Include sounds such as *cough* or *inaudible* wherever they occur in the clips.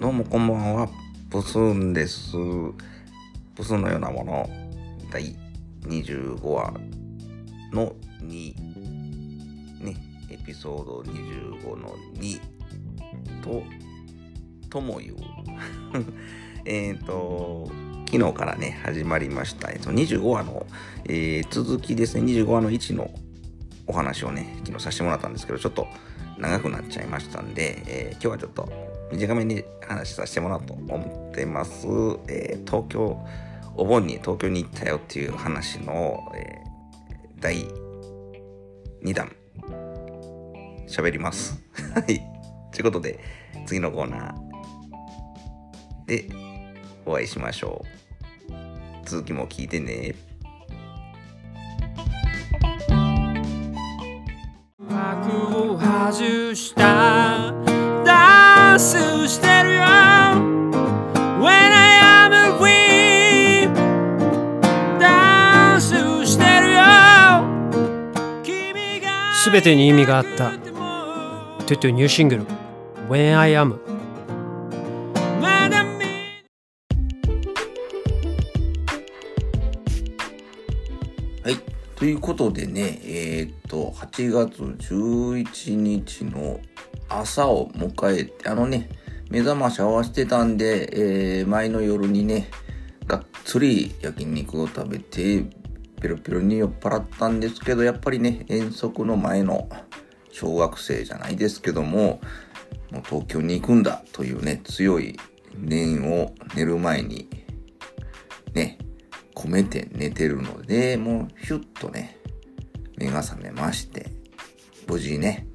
どうもこんばんは、プスンです。プスンのようなもの、第25話の2、ね、エピソード25の2と、ともいう、*laughs* えっと、昨日からね、始まりました、えっと、25話の、えー続きですね、25話の1の。お話をね、昨日させてもらったんですけど、ちょっと長くなっちゃいましたんで、えー今日はちょっと短めに話させてもらおうと思ってます。えー東京、お盆に東京に行ったよっていう話の、えー第2弾、喋ります。*laughs* はい。ということで、次のコーナーでお会いしましょう。続きも聞いてね。幕を外したダンスしてるよ。When I am free ダンスしてるよ。すべてに意味があった。トゥトゥニューシングル。When I Am はい。ということでね、えーっと、8月11日の朝を迎えて、あのね、目覚まし合わせてたんで、えー前の夜にね、がっつり焼肉を食べて、ペロペロに酔っ払ったんですけど、やっぱりね、遠足の前の小学生じゃないですけども、もう東京に行くんだというね、強い念を寝る前にね、込めて寝てるので、もうヒュッとね、目が覚めまして、無事ね、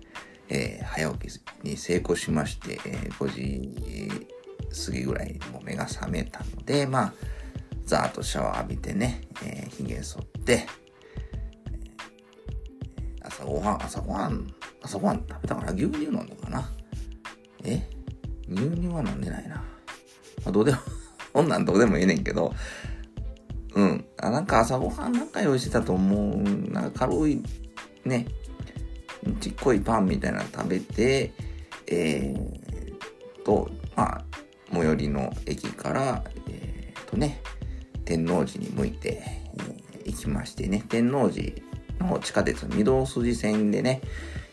えー早起きに成功しまして、えー5時過ぎぐらいにも目が覚めたので、まあ、ざーっとシャワー浴びてね、えー、髭剃って、えー朝ごはん、朝ごはん、朝ごはん食べたから牛乳飲んだかな？え？牛乳は飲んでないな。まあ、どうでも、*laughs* こんなんどうでもいいねんけど、うん。あ、なんか朝ごはんなんか用意してたと思う。なんか軽い、ね、ちっこいパンみたいなの食べて、えー、と、まあ、最寄りの駅から、えー、とね、天王寺に向いて、えー行きましてね、天王寺の地下鉄御堂筋線でね、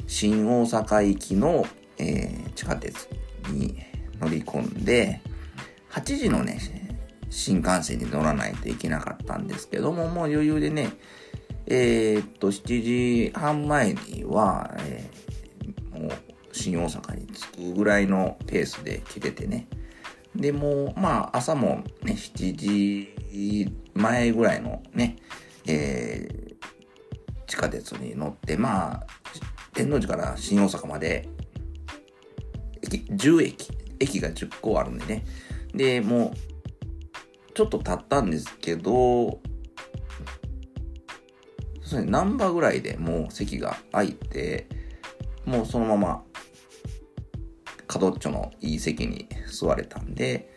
新大阪行きの、えー地下鉄に乗り込んで、8時のね、新幹線に乗らないといけなかったんですけども、もう余裕でね、えーっと、7時半前には、えーもう新大阪に着くぐらいのペースで来ててね。で、も、まあ、朝もね、7時前ぐらいのね、えー地下鉄に乗って、まあ、天王寺から新大阪まで、駅、10駅、駅が10個あるんでね。で、もう、ちょっと経ったんですけど、そうですね、ナンバーぐらいでもう席が空いて、もうそのまま、角っちょのいい席に座れたんで、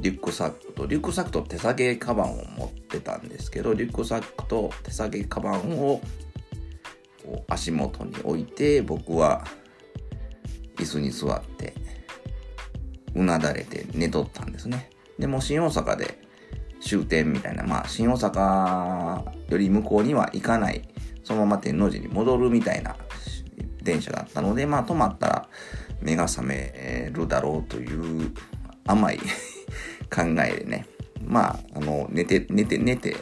リュックサックと、リュックサックと手提げカバンを持ってたんですけど、リュックサックと手提げカバンを足元に置いて、僕は椅子に座って、うなだれて寝とったんですね。でも新大阪で終点みたいな、まあ新大阪より向こうには行かない、そのまま天王寺に戻るみたいな電車だったので、まあ止まったら目が覚めるだろうという甘い *laughs* 考えでね、まあ、あの、寝て、寝て、寝て、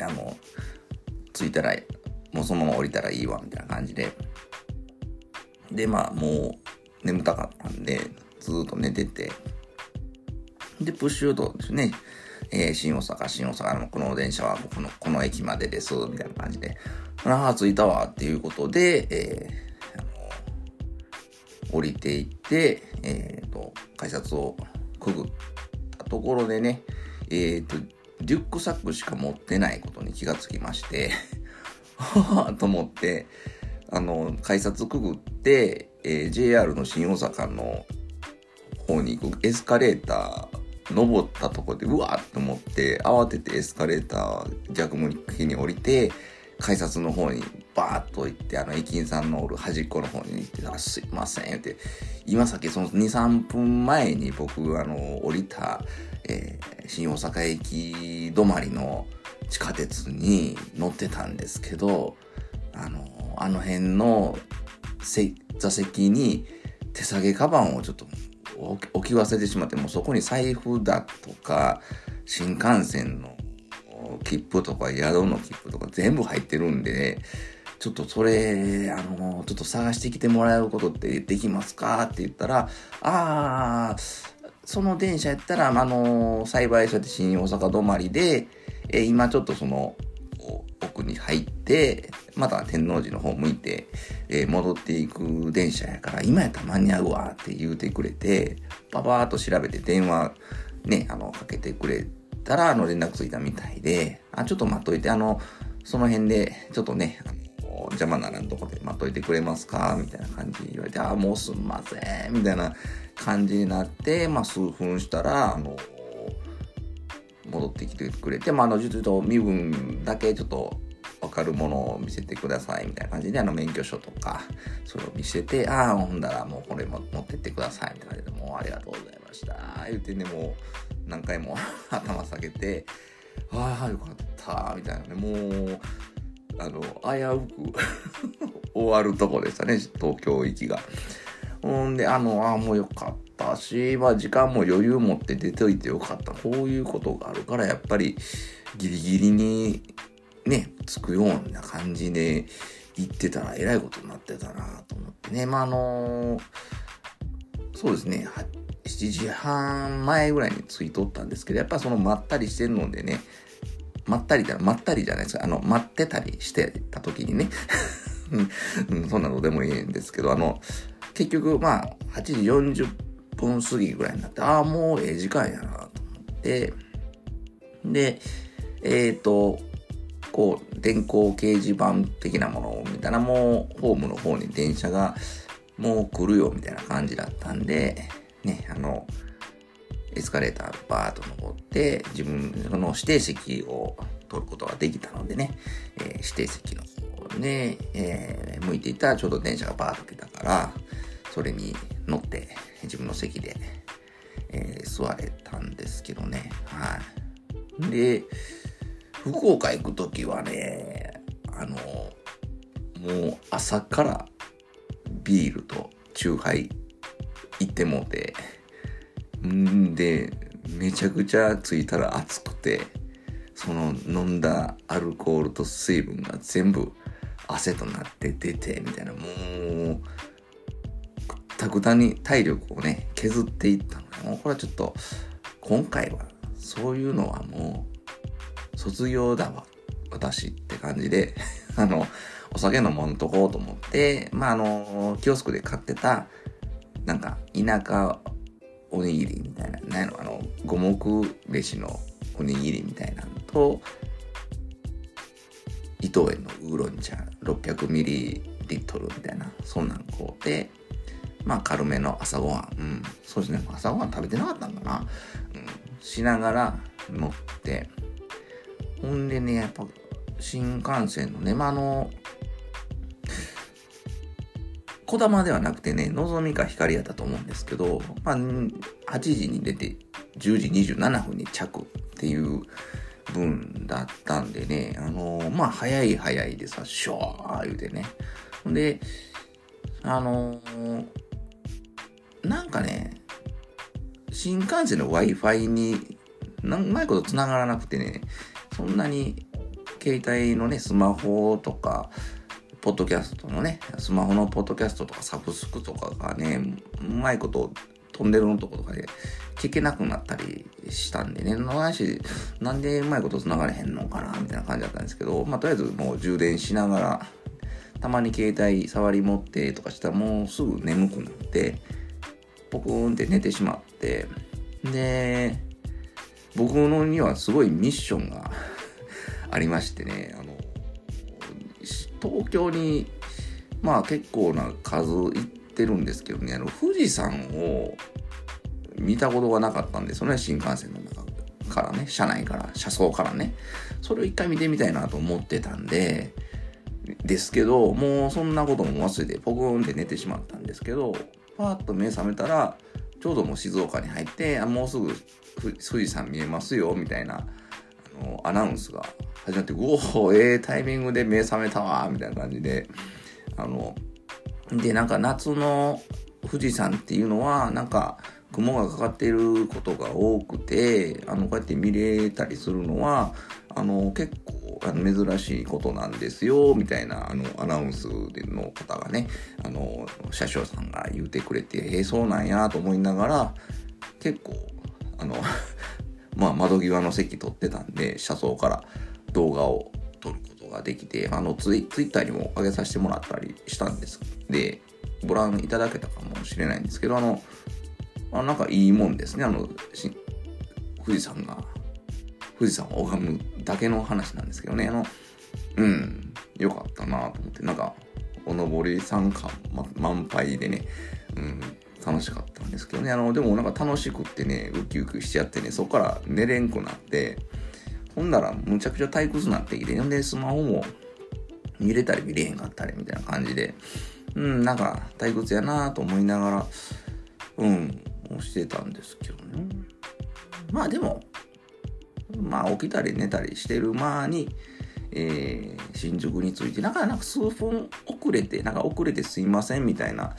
あの、着いたら、もうそのまま降りたらいいわ、みたいな感じで。で、まあ、もう眠たかったんで、ずっと寝てて、で、プッシュとですね、えー新大阪、新大阪のこの電車はこの、この駅までです、みたいな感じで、ああ、着いたわ、っていうことで、えーあの降りていって、えっ、と、改札をくぐったところでね、えっ、と、リュックサックしか持ってないことに気がつきまして、は *laughs* ぁと思って、あの、改札くぐって、えー JR の新大阪の方に行くエスカレーター登ったとこでうわーって思って慌ててエスカレーター弱向きに降りて改札の方にバーッと行って、あの、駅員さんのおる端っこの方に行って、あ、すいません、って、今さっきその2、3分前に僕、あの、降りた、えー新大阪駅止まりの地下鉄に乗ってたんですけど、あの、あの辺の座席に手提げカバンをちょっと置き忘れてしまって、もうそこに財布だとか、新幹線の切符とか宿の切符とか全部入ってるんで、ちょっとそれ、あの、ちょっと探してきてもらえることってできますかって言ったら、ああ、その電車やったら、あの、幸いそうやって新大阪止まりで、え今ちょっとその、奥に入って、また天王寺の方向いて、えー戻っていく電車やから、今やたら間に合うわって言うてくれて、パパーっと調べて電話ね、あの、かけてくれたら、あの、連絡ついたみたいで、あ、ちょっと待っといて、あの、その辺で、ちょっとね、邪魔ならんとこで待っといてくれますかみたいな感じで言われて、あ、もうすんません、みたいな感じになって、まあ、数分したら、あの、戻ってきてくれて、まあ、あの、ちょっと身分だけちょっとわかるものを見せてくださいみたいな感じで、あの、免許証とか、それを見せて、ああ、ほんだらもうこれも持ってってくださいみたいな感じで、もうありがとうございました。言ってね、もう何回も *laughs* 頭下げて、ああ、よかった、みたいなね、もう、あの、危うく *laughs* 終わるとこでしたね、東京行きが。ほんで、あの、ああ、もうよかったし、まあ時間も余裕持って出ておいてよかった。こういうことがあるから、やっぱりギリギリにね、つくような感じで行ってたらえらいことになってたなと思ってね。まああのそうですね、7時半前ぐらいに着いとったんですけど、やっぱそのまったりしてるのでね、まったりだ、まったりじゃないですか。あの、待ってたりしてた時にね。*laughs* うん、そんなのでもいいんですけど、あの、結局、まあ、8時40分過ぎぐらいになって、ああ、もうええ時間やなと思って、で、えっ、と、こう、電光掲示板的なものを見たら、もう、ホームの方に電車が、もう来るよ、みたいな感じだったんで、ね、あの、エスカレーターバーッと登って、自分の指定席を取ることができたのでね、えー指定席の方で、えー向いていたらちょうど電車がバーッと来たから、それに乗って自分の席で、えー座れたんですけどね。はい。で、福岡行くときはね、あの、もう朝からビールとチューハイ行ってもうて、んで、めちゃくちゃ着いたら暑くて、その飲んだアルコールと水分が全部汗となって出て、みたいな、もう、たくたに体力をね、削っていったので、もうこれはちょっと、今回は、そういうのはもう、卒業だわ、私って感じで、*laughs* あの、お酒飲まんとこうと思って、まあ、あの、キオスクで買ってた、なんか、田舎おにぎりみたいな、なんやろ、あの、五目飯のおにぎりみたいなのと、伊藤園のウーロン茶 600ml みたいな、そんなんこうで、まあ軽めの朝ごはん、うん、そうですね、朝ごはん食べてなかったんかな、うん、しながら乗って、ほんでね、やっぱ新幹線のね、まあ、あの、こだまではなくてね、のぞみか光やったと思うんですけど、まあ、8時に出て10時27分に着っていう分だったんでね、あのまあ、早い早いでさ、シュワー言うてね。ほんで、あのなんかね、新幹線の Wi-Fi にうまいこと繋がらなくてね、そんなに携帯のね、スマホとか、ポッドキャストのね、スマホのポッドキャストとかサブスクとかがね、うまいこと飛んでるのとことかで聞けなくなったりしたんでね、なし、なんでうまいこと繋がれへんのかな、みたいな感じだったんですけど、まあ、とりあえずもう充電しながら、たまに携帯触り持ってとかしたらもうすぐ眠くなって、ポクーンって寝てしまって、で、僕のにはすごいミッションが *laughs* ありましてね、あの、東京に、まあ結構な数行ってるんですけどね、あの、富士山を見たことがなかったんで、それは新幹線の中からね、車内から、車窓からね。それを一回見てみたいなと思ってたんで、ですけど、もうそんなことも忘れて、ポコンって寝てしまったんですけど、パーッと目覚めたら、ちょうどもう静岡に入って、あもうすぐ富士山見えますよ、みたいな、あの、アナウンスが始まって、うおええタイミングで目覚めたわ、みたいな感じで、あの、で、なんか夏の富士山っていうのは、なんか雲がかかっていることが多くて、あの、こうやって見れたりするのは、あの、結構あの珍しいことなんですよ、みたいな、あの、アナウンスの方がね、あの、車掌さんが言うてくれて、え、そうなんやと思いながら、結構、あの、*laughs* まあ、窓際の席取ってたんで、車窓から動画を撮ることができて、あのツイ、ツイッターにも上げさせてもらったりしたんです。で、ご覧いただけたかもしれないんですけど、あの、あなんかいいもんですね、あの、富士山が、富士山を拝むだけの話なんですけどね、あの、うん、よかったなと思って、なんか、お登り参加、ま、満杯でね、うん、楽しかったんですけどね、あの、でもなんか楽しくってね、ウキウキしちゃってね、そこから寝れんくなって、ほんだらむちゃくちゃ退屈になってきて、んで、スマホも見れたり見れへんかったりみたいな感じで、うん、なんか退屈やなと思いながら、うん、してたんですけどね。まあでも、まあ起きたり寝たりしてる間に、えー、新宿について、なんか、なんか数分遅れて、なんか遅れてすいませんみたいな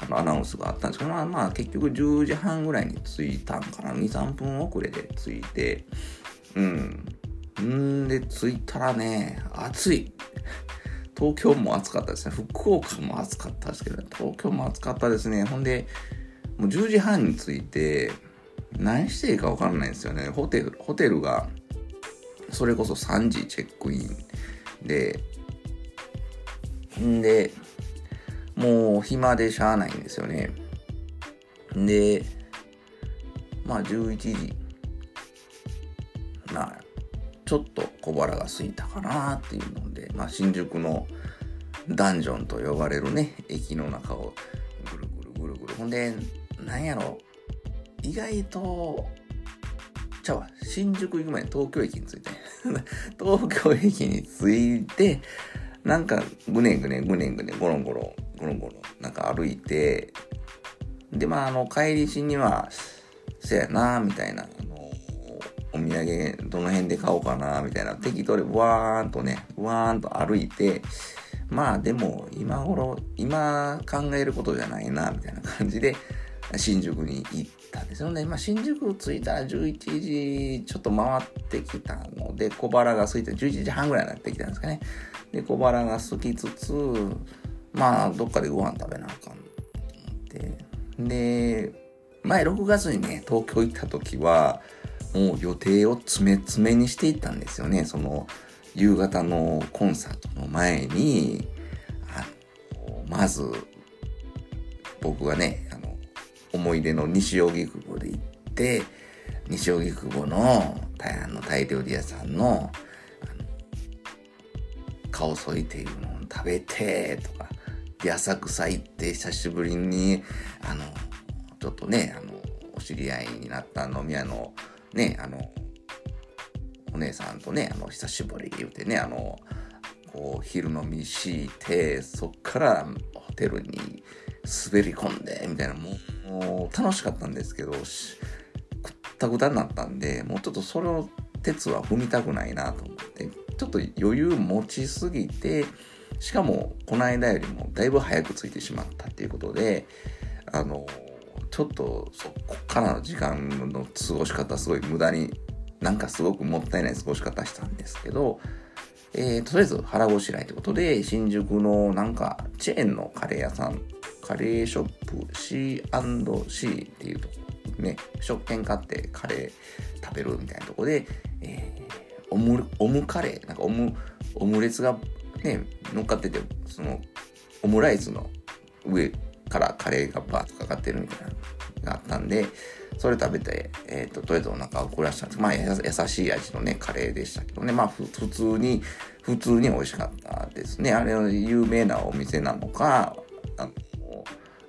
あのアナウンスがあったんですけど、まあまあ結局10時半ぐらいに着いたんかな。2、3分遅れで着いて、うん。んで、着いたらね、暑い。東京も暑かったですね。福岡も暑かったですけど、東京も暑かったですね。ほんで、もう10時半に着いて、何していいか分かんないんですよね。ホテル、ホテルが、それこそ3時チェックインで、んで、もう暇でしゃあないんですよね。で、まあ11時、まあ、ちょっと小腹が空いたかなっていうので、まあ、新宿のダンジョンと呼ばれるね、駅の中をぐるぐるぐるぐる。ほんで、なんやろ、意外と、ちゃうわ、新宿行く前に東京駅に着いて、*laughs* 東京駅に着いて、なんかぐねぐねぐねぐねゴロンゴロンゴロンゴロンなんか歩いて、で、まあ、あの、帰りしには、せやな、みたいな、あの、お土産どの辺で買おうかな、みたいな、適当でわーんとね、わーんと歩いて、まあでも今頃、今考えることじゃないな、みたいな感じで、新宿に行ったんですよね。まあ新宿着いたら11時ちょっと回ってきたので、小腹が空いて11時半ぐらいになってきたんですかね。で、小腹が空きつつ、まあどっかでご飯食べなあかんと思って。で、前6月にね、東京行った時は、もう予定を詰め詰めにしていったんですよね。その、夕方のコンサートの前に、あの、まず、僕がね、あの、思い出の西荻窪で行って、西荻窪のあのタイ料理屋さんの、あの、顔添いていうのを食べて、とか、で、浅草行って久しぶりに、あの、ちょっとね、あの、お知り合いになった飲み屋の、ね、あの、お姉さんとね、あの、久しぶり言うてね、あの、こう、昼飲みして、そっからホテルに滑り込んで、みたいな、もう、楽しかったんですけど、くったくたになったんで、もうちょっとそれを、鉄は踏みたくないなと思って、ちょっと余裕持ちすぎて、しかも、この間よりもだいぶ早く着いてしまったっていうことで、あの、ちょっとそこからの時間の過ごし方すごい無駄になんかすごくもったいない過ごし方したんですけど、えー、とりあえず腹ごしらえということで新宿のなんかチェーンのカレー屋さんカレーショップ C&C っていうとこね食券買ってカレー食べるみたいなとこで、えー、オムオムカレーなんかオムオムレツがね乗っかっててそのオムライスの上からカレーがバーッとかかってるみたいなのがあったんで、それ食べて、えっ、ー、と、とりあえずお腹を下したんですまあ、優しい味のね、カレーでしたけどね。まあ、普通に、普通に美味しかったですね。あれは有名なお店なのか、あの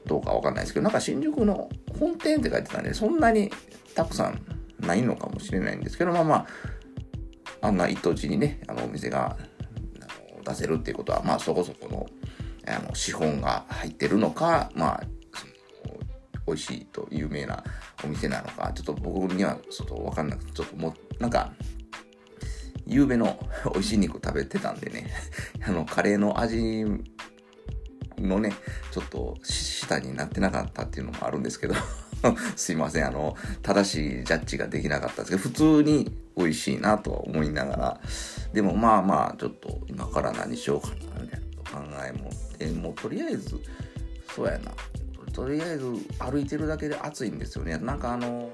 どうかわかんないですけど、なんか新宿の本店って書いてたんで、そんなにたくさんないのかもしれないんですけど、まあまあ、あんな一等地にね、あの、お店が出せるっていうことは、まあそこそこの、あの、資本が入ってるのか、まあ、美味しいと有名なお店なのか、ちょっと僕にはちょっとわかんなくて、ちょっともう、なんか、夕べの *laughs* 美味しい肉食べてたんでね、*laughs* あの、カレーの味のね、ちょっと下になってなかったっていうのもあるんですけど、*laughs* すいません、あの、正しいジャッジができなかったんですけど、普通に美味しいなとは思いながら、でもまあまあ、ちょっと今から何しようかな、みたいな考えもって、もうとりあえず、そうやな、とりあえず歩いてるだけで暑いんですよね。なんかあの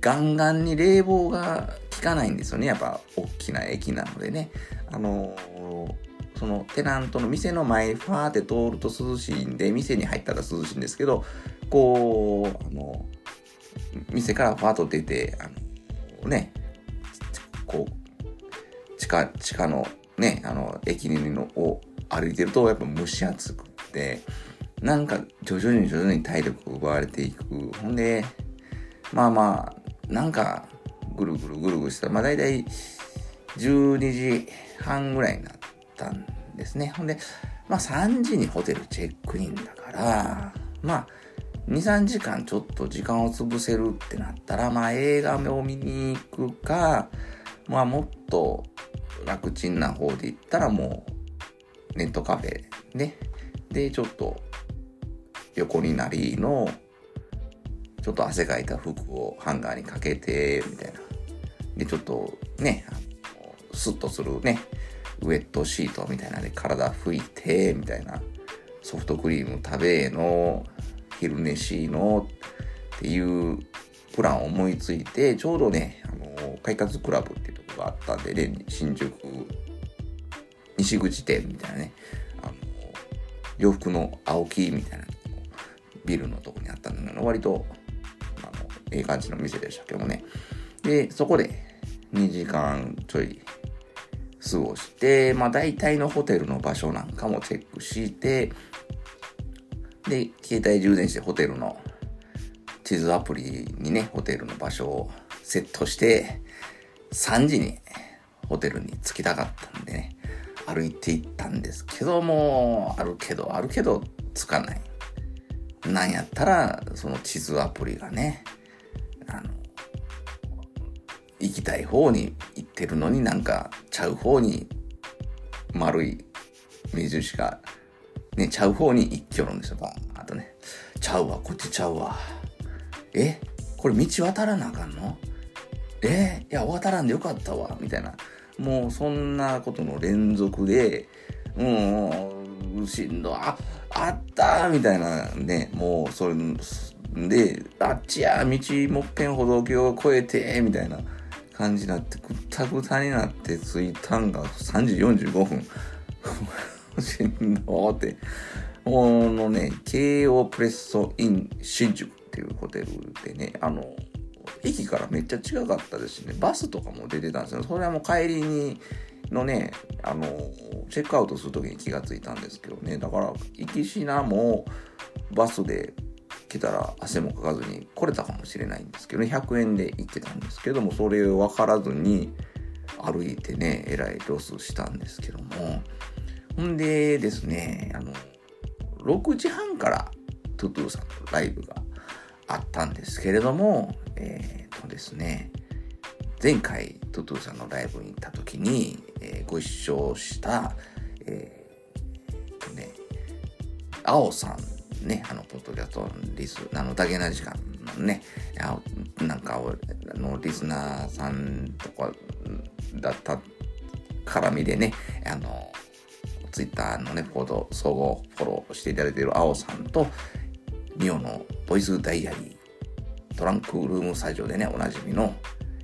ガンガンに冷房が効かないんですよね。やっぱ大きな駅なのでね。あのそのテナントの店の前ファーって通ると涼しいんで、店に入ったら涼しいんですけど、こう、あの、店からファーッと出て、あの、ね、こう、地下、地下のね、あの、駅のを歩いてると、やっぱ蒸し暑くって、なんか徐々に徐々に体力奪われていく。ほんで、まあまあ、なんか、ぐるぐるぐるぐるしたら、まあ大体12時半ぐらいになったんですね。ほんで、まあ3時にホテルチェックインだから、まあ、2、3時間ちょっと時間を潰せるってなったら、まあ映画を見に行くか、まあもっと楽ちんな方で行ったらもうネットカフェね。で、ちょっと横になりのちょっと汗かいた服をハンガーにかけて、みたいな。で、ちょっとね、スッとするね、ウェットシートみたいなで体拭いて、みたいな。ソフトクリーム食べの、昼寝しのっていうプランを思いついて、ちょうどね、あの、快活クラブっていうところがあったんで、で、新宿、西口店みたいなね、あの、洋服の青木みたいなビルのとこにあったんだけど、割と、あの、ええ感じの店でしたけどもね。で、そこで2時間ちょい過ごして、まあ大体のホテルの場所なんかもチェックして、で、携帯充電してホテルの地図アプリにね、ホテルの場所をセットして、3時にホテルに着きたかったんでね、歩いて行ったんですけども、あるけど、あるけど、着かない。なんやったら、その地図アプリがね、あの、行きたい方に行ってるのになんか、ちゃう方に丸い目印が、ね、ちゃう方に行きよるんですよ。バーッとね。ちゃうわ、こっちちゃうわ。え？これ道渡らなあかんの？え？いや、渡らんでよかったわ。みたいな。もうそんなことの連続で、うん、しんどい、あ、あったみたいなね、もうそれで、あっちや、道もっぺん歩道橋を越えて、みたいな感じになって、くったくたになって着いたんが3時45分。*laughs* しんどーって。このね、京王プレッソイン新宿っていうホテルでね、あの、駅からめっちゃ近かったですしね、バスとかも出てたんですよ。それはもう帰りに、のね、あの、チェックアウトするときに気がついたんですけどね、だから、行きしなもバスで来たら汗もかかずに来れたかもしれないんですけどね、100円で行ってたんですけども、それを分からずに歩いてね、えらいロスしたんですけども、ほんでですね、あの、6時半からトゥトゥさんのライブがあったんですけれども、えー、とですね、前回トゥトゥさんのライブに行った時に、えーご一緒した、えーとね、青さんね、あの、ポッドキャストリス、あの、だけな時間のね、あなんか、あの、リスナーさんとかだった絡みでね、あの、ツイッターのね、フォロー、総合フォローしていただいている青さんと、ミオのボイスダイアリー、トランクルームスタジオでね、おなじみの、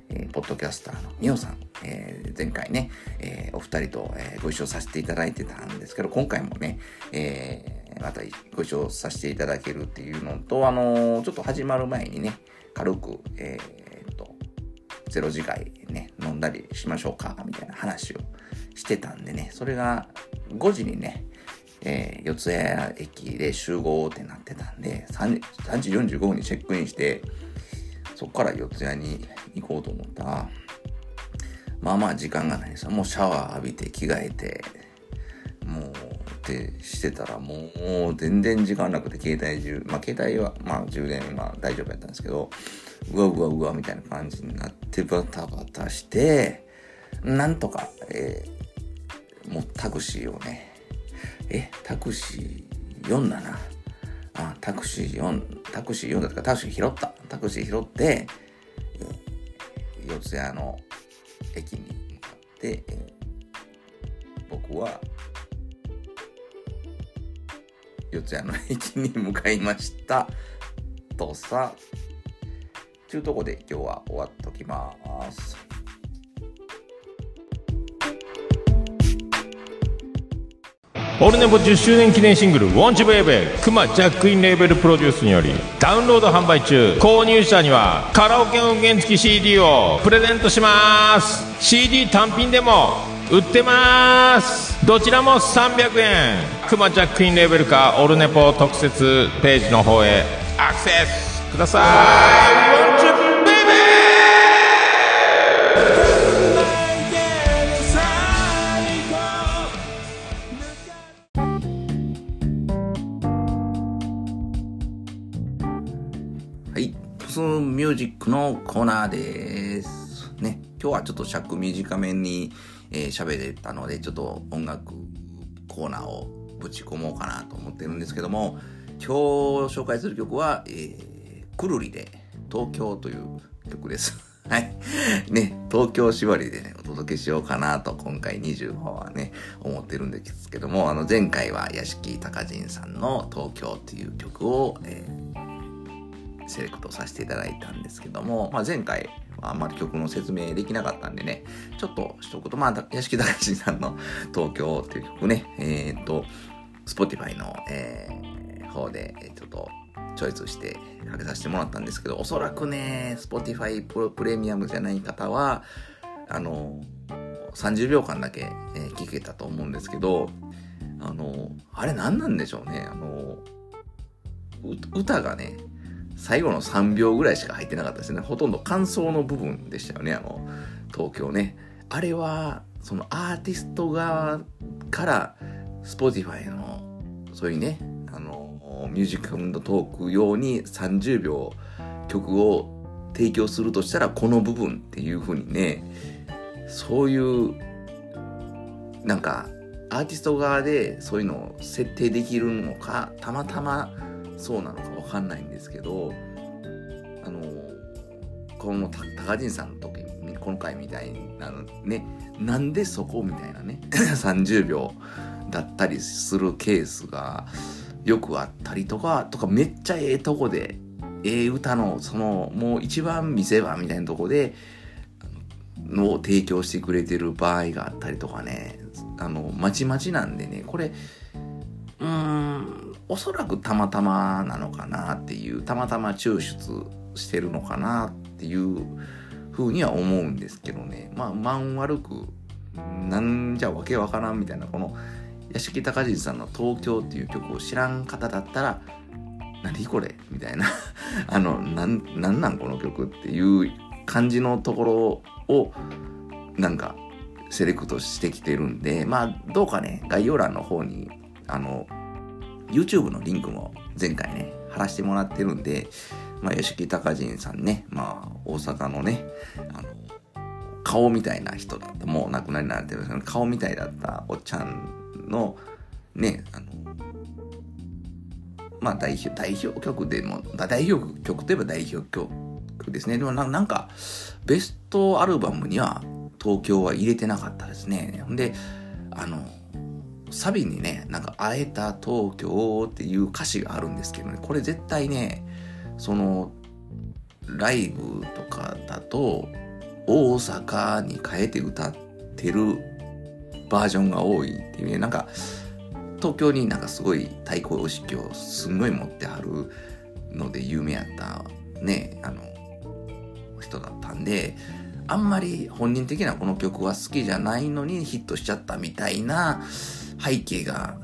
えーポッドキャスターのミオさん、えー前回ね、えーお二人と、えーご一緒させていただいてたんですけど、今回もね、えーまたご一緒させていただけるっていうのと、あのーちょっと始まる前にね、軽く、えーっと、ゼロ次会ね、飲んだりしましょうか、みたいな話をしてたんでね、それが5時にね、えー四谷駅で集合ってなってたんで、3, 3時45分にチェックインして、そこから四谷に行こうと思ったら、まあまあ時間がないです。もうシャワー浴びて着替えて、もう、ってしてたらもう全然時間なくて携帯充、まあ携帯はまあ充電は大丈夫やったんですけど、うわうわうわみたいな感じになってバタバタして、なんとか、えーもうタクシーをね、え、タクシー4だな。あ、タクシー4、タクシー4だったかタクシー拾った。タクシー拾って、四谷の駅に向かって、僕は四谷の駅に向かいました。とさ、ちゅうとこで今日は終わっときます。オルネポ10周年記念シングル「ウォンチベイベー」クマジャックインレーベルプロデュースによりダウンロード販売中購入者にはカラオケ音源付き CD をプレゼントします CD 単品でも売ってますどちらも300円クマジャックインレーベルかオルネポ特設ページの方へアクセスくださいジックのコーナーです。ね、今日はちょっと尺短めにえー喋、れたので、ちょっと音楽コーナーをぶち込もうかなと思ってるんですけども、今日紹介する曲は、えー、くるりで東京という曲です。*laughs* はい。ね、東京縛りでね、お届けしようかなと、今回25話はね、思ってるんですけども、あの、前回は屋敷隆人さんの東京っていう曲を、えーセレクトさせていただいたんですけども、まあ、前回はあんまり曲の説明できなかったんでね、ちょっと一言、まあ、屋敷隆さんの *laughs* 東京っていう曲ね、えーっと、Spotify の、えー方で、ちょっと、チョイスしてかけさせてもらったんですけど、おそらくね、Spotify ププレミアムじゃない方は、あの、30秒間だけ、えー聞けたと思うんですけど、あの、あれ何なんでしょうね、あの、歌がね、最後の3秒ぐらいしか入ってなかったですね。ほとんど感想の部分でしたよね、あの、東京ね。あれは、そのアーティスト側から Spotify の、そういうね、あの、ミュージックトーク用に30秒曲を提供するとしたら、この部分っていう風にね、そういう、なんか、アーティスト側でそういうのを設定できるのか、たまたまそうなのかわかんないんですけど、あの、この高人さんの時、今回みたいなのね、なんでそこみたいなね、*laughs* 30秒だったりするケースがよくあったりとか、とかめっちゃええとこで、ええ歌の、その、もう一番見せ場みたいなとこで、のを提供してくれてる場合があったりとかね、あの、まちまちなんでね、これ、おそらくたまたまなのかなっていう、たまたま抽出してるのかなっていうふうには思うんですけどね。まあ、満悪く、なんじゃわけわからんみたいな、この、屋敷隆人さんの東京っていう曲を知らん方だったら、何これ？みたいな。*laughs* あの、なん、なんなんこの曲っていう感じのところを、なんか、セレクトしてきてるんで、まあ、どうかね、概要欄の方に、あの、YouTube のリンクも前回ね、貼らせてもらってるんで、まあ、吉木隆人さんね、まあ、大阪のね、あの、顔みたいな人だった、もう亡くなりになってるんですけど、顔みたいだったおっちゃんの、ね、あの、まあ、代表、代表曲でも、代表曲といえば代表曲ですね。でもななんか、ベストアルバムには東京は入れてなかったですね。ほんで、あの、サビにね、なんか、会えた東京っていう歌詞があるんですけどね、これ絶対ね、その、ライブとかだと、大阪に変えて歌ってるバージョンが多いっていうね、なんか、東京になんかすごい対抗意識をすんごい持ってはるので有名やったね、あの、人だったんで、あんまり本人的なこの曲は好きじゃないのにヒットしちゃったみたいな背景が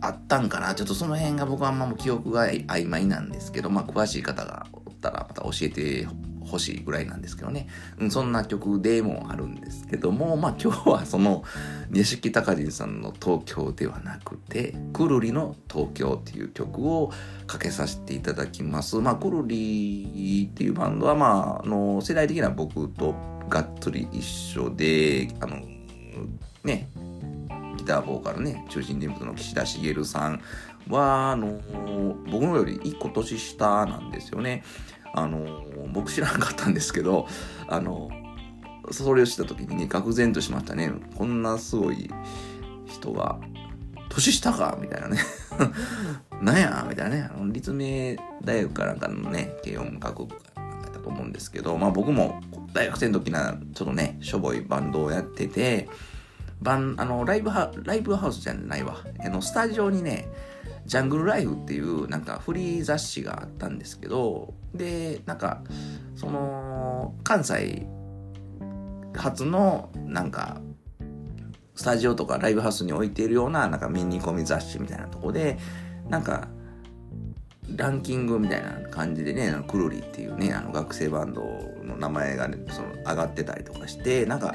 あったんかな。ちょっとその辺が僕はあんま記憶が曖昧なんですけど、まあ詳しい方がおったらまた教えて欲しいぐらいなんですけどね。うん、そんな曲でもあるんですけども、まあ今日はその、屋敷隆人さんの東京ではなくて、くるりの東京っていう曲をかけさせていただきます。まあくるりっていうバンドは、まあ、あの、世代的には僕とがっつり一緒で、あの、ね、ターボーカルね、中心人物の岸田茂さんは、あの、僕のより1個年下なんですよね。あの、僕知らなかったんですけど、あの、それをした時にね、愕然としましたね。こんなすごい人が、年下かみたいなね。*laughs* なんやみたいなね。あの立命大学かなんかのね、軽音楽部かなんかやったと思うんですけど、まあ僕も大学生の時な、ちょっとね、しょぼいバンドをやってて、バン、あの、ライブハ、ライブハウスじゃないわ。あの、スタジオにね、ジャングルライフっていうなんかフリー雑誌があったんですけど、で、なんか、その、関西初のなんか、スタジオとかライブハウスに置いているようななんかミニコミ雑誌みたいなとこで、なんか、ランキングみたいな感じでね、クルリっていうね、あの学生バンドの名前がね、その上がってたりとかして、なんか、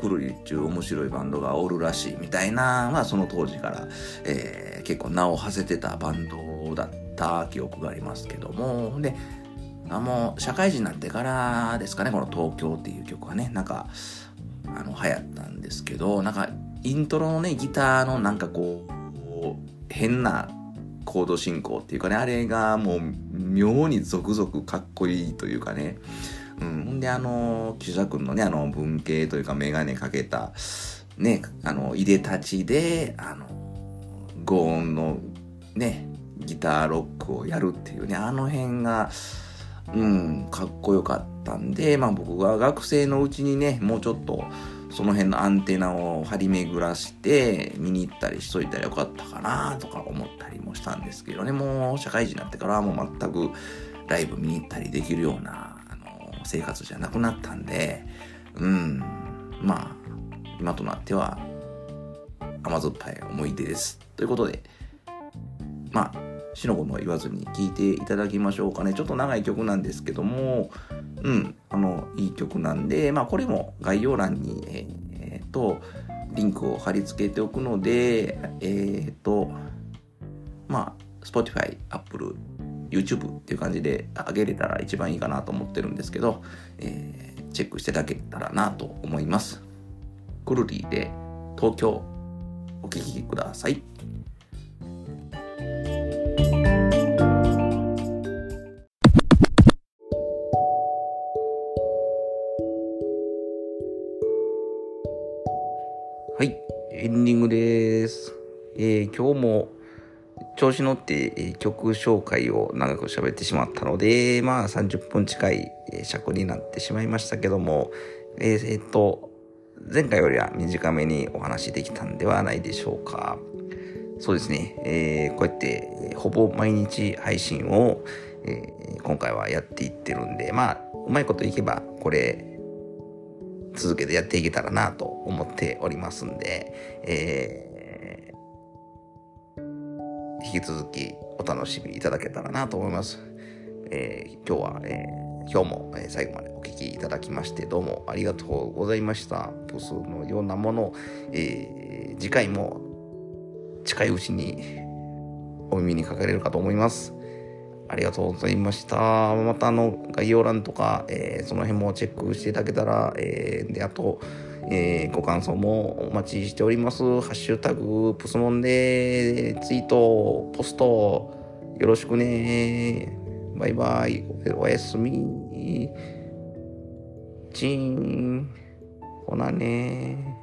クルリっていう面白いバンドがおるらしいみたいな、まあその当時から、えー結構名を馳せてたバンドだった記憶がありますけども、で、あもう社会人になってからですかね、この東京っていう曲はね、なんか、あの、流行ったんですけど、なんか、イントロのね、ギターのなんかこう、変なコード進行っていうかね、あれがもう妙に続々かっこいいというかね。うん。ほんで、あの、岸田君のね、あの、文系というかメガネかけた、ね、あの、いでたちで、あの、ゴーンのね、ギターロックをやるっていうね、あの辺が、うん、かっこよかったんで、まあ僕が学生のうちにね、もうちょっと、その辺のアンテナを張り巡らして見に行ったりしといたらよかったかなとか思ったりもしたんですけどね、もう社会人になってからはもう全くライブ見に行ったりできるような、あの、生活じゃなくなったんで、うん、まあ、今となっては甘酸っぱい思い出です。ということで、まあ、しのこも言わずに聴いていただきましょうかね。ちょっと長い曲なんですけども、うん、あの、いい曲なんで、まあ、これも概要欄に、えーえーと、リンクを貼り付けておくので、えっ、と、まあ、Spotify、Apple、YouTube っていう感じで上げれたら一番いいかなと思ってるんですけど、えーチェックしていただけたらなと思います。クルリーで東京お聴きくださ。い、今日も調子乗って、曲紹介を長く喋ってしまったので、まあ30分近い、尺になってしまいましたけども、えーっと、前回よりは短めにお話できたんではないでしょうか。そうですね、えーこうやって、ほぼ毎日配信を、え今回はやっていってるんで、まあ、うまいこといけば、これ、続けてやっていけたらなと思っておりますんで、えー引き続きお楽しみいただけたらなと思います。えー今日は、えー今日も、え最後までお聞きいただきましてどうもありがとうございました。ポスのようなもの、えー次回も近いうちにお耳にかかれるかと思います。ありがとうございました。またあの概要欄とか、えーその辺もチェックしていただけたら、えーで、あと、えーご感想もお待ちしております。ハッシュタグ、プスモンでツイート、ポスト、よろしくね。バイバイ。おやすみ。チーン。ほなね